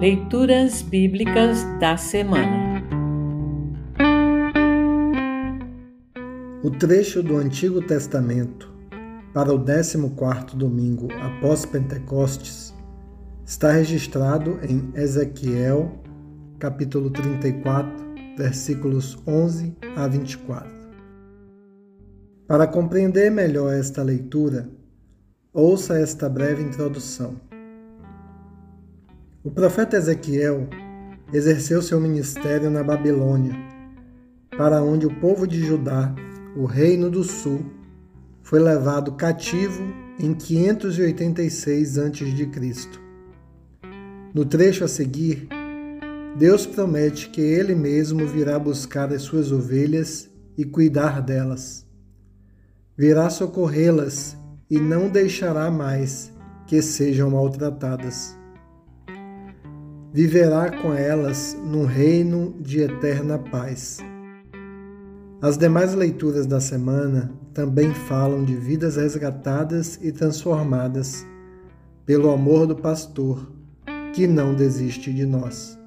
Leituras Bíblicas da Semana O trecho do Antigo Testamento para o 14 domingo após Pentecostes está registrado em Ezequiel, capítulo 34, versículos 11 a 24. Para compreender melhor esta leitura, ouça esta breve introdução. O profeta Ezequiel exerceu seu ministério na Babilônia, para onde o povo de Judá, o reino do sul, foi levado cativo em 586 a.C. No trecho a seguir, Deus promete que ele mesmo virá buscar as suas ovelhas e cuidar delas. Virá socorrê-las e não deixará mais que sejam maltratadas viverá com elas num reino de eterna paz. As demais leituras da semana também falam de vidas resgatadas e transformadas pelo amor do pastor, que não desiste de nós.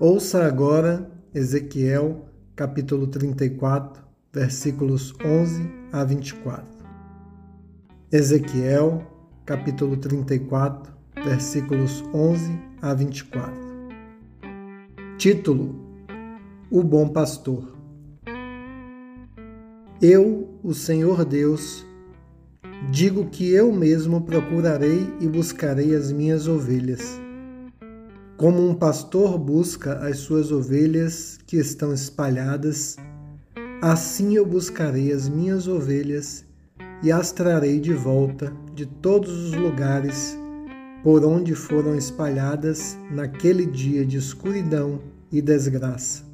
Ouça agora Ezequiel, capítulo 34, versículos 11 a 24. Ezequiel, capítulo 34, versículos 11 a 24. Título: O Bom Pastor. Eu, o Senhor Deus, digo que eu mesmo procurarei e buscarei as minhas ovelhas. Como um pastor busca as suas ovelhas que estão espalhadas, assim eu buscarei as minhas ovelhas e as trarei de volta de todos os lugares por onde foram espalhadas naquele dia de escuridão e desgraça.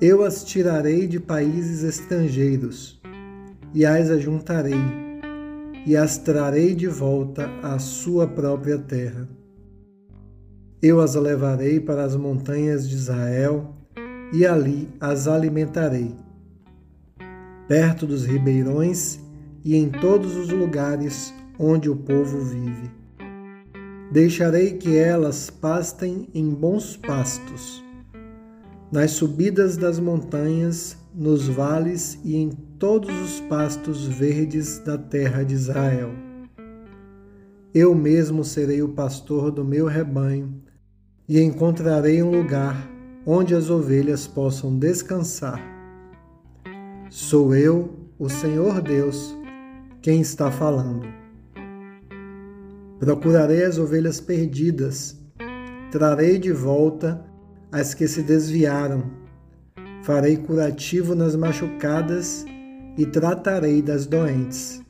Eu as tirarei de países estrangeiros e as ajuntarei e as trarei de volta à sua própria terra. Eu as levarei para as montanhas de Israel e ali as alimentarei, perto dos ribeirões e em todos os lugares onde o povo vive. Deixarei que elas pastem em bons pastos, nas subidas das montanhas, nos vales e em todos os pastos verdes da terra de Israel. Eu mesmo serei o pastor do meu rebanho e encontrarei um lugar onde as ovelhas possam descansar. Sou eu, o Senhor Deus, quem está falando. Procurarei as ovelhas perdidas, trarei de volta as que se desviaram, farei curativo nas machucadas e tratarei das doentes,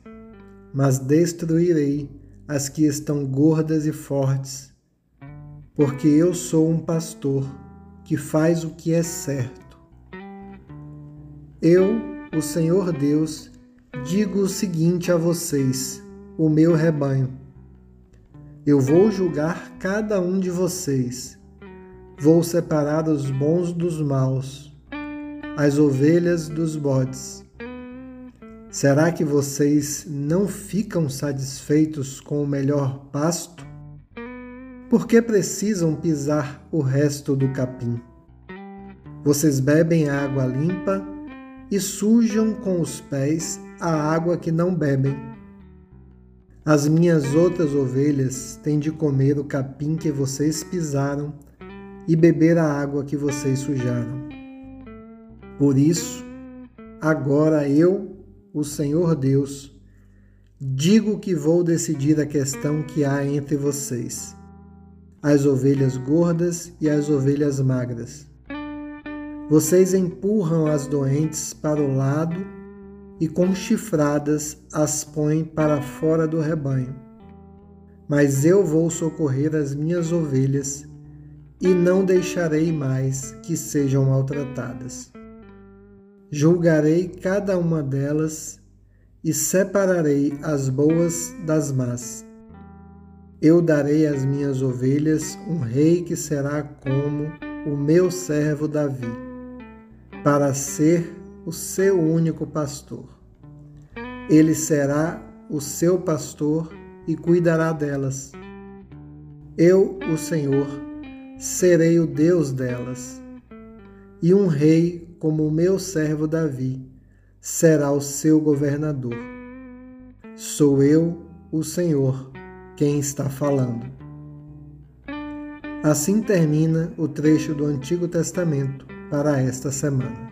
mas destruirei as que estão gordas e fortes, porque eu sou um pastor que faz o que é certo. Eu, o Senhor Deus, digo o seguinte a vocês, o meu rebanho eu vou julgar cada um de vocês. Vou separar os bons dos maus, as ovelhas dos bodes. Será que vocês não ficam satisfeitos com o melhor pasto? Por que precisam pisar o resto do capim? Vocês bebem água limpa e sujam com os pés a água que não bebem. As minhas outras ovelhas têm de comer o capim que vocês pisaram e beber a água que vocês sujaram. Por isso, agora eu, o Senhor Deus, digo que vou decidir a questão que há entre vocês, as ovelhas gordas e as ovelhas magras. Vocês empurram as doentes para o lado e com chifradas as põe para fora do rebanho. Mas eu vou socorrer as minhas ovelhas e não deixarei mais que sejam maltratadas. Julgarei cada uma delas e separarei as boas das más. Eu darei às minhas ovelhas um rei que será como o meu servo Davi, para ser o seu único pastor. Ele será o seu pastor e cuidará delas. Eu, o Senhor, serei o Deus delas, e um rei como o meu servo Davi será o seu governador. Sou eu, o Senhor, quem está falando. Assim termina o trecho do Antigo Testamento para esta semana.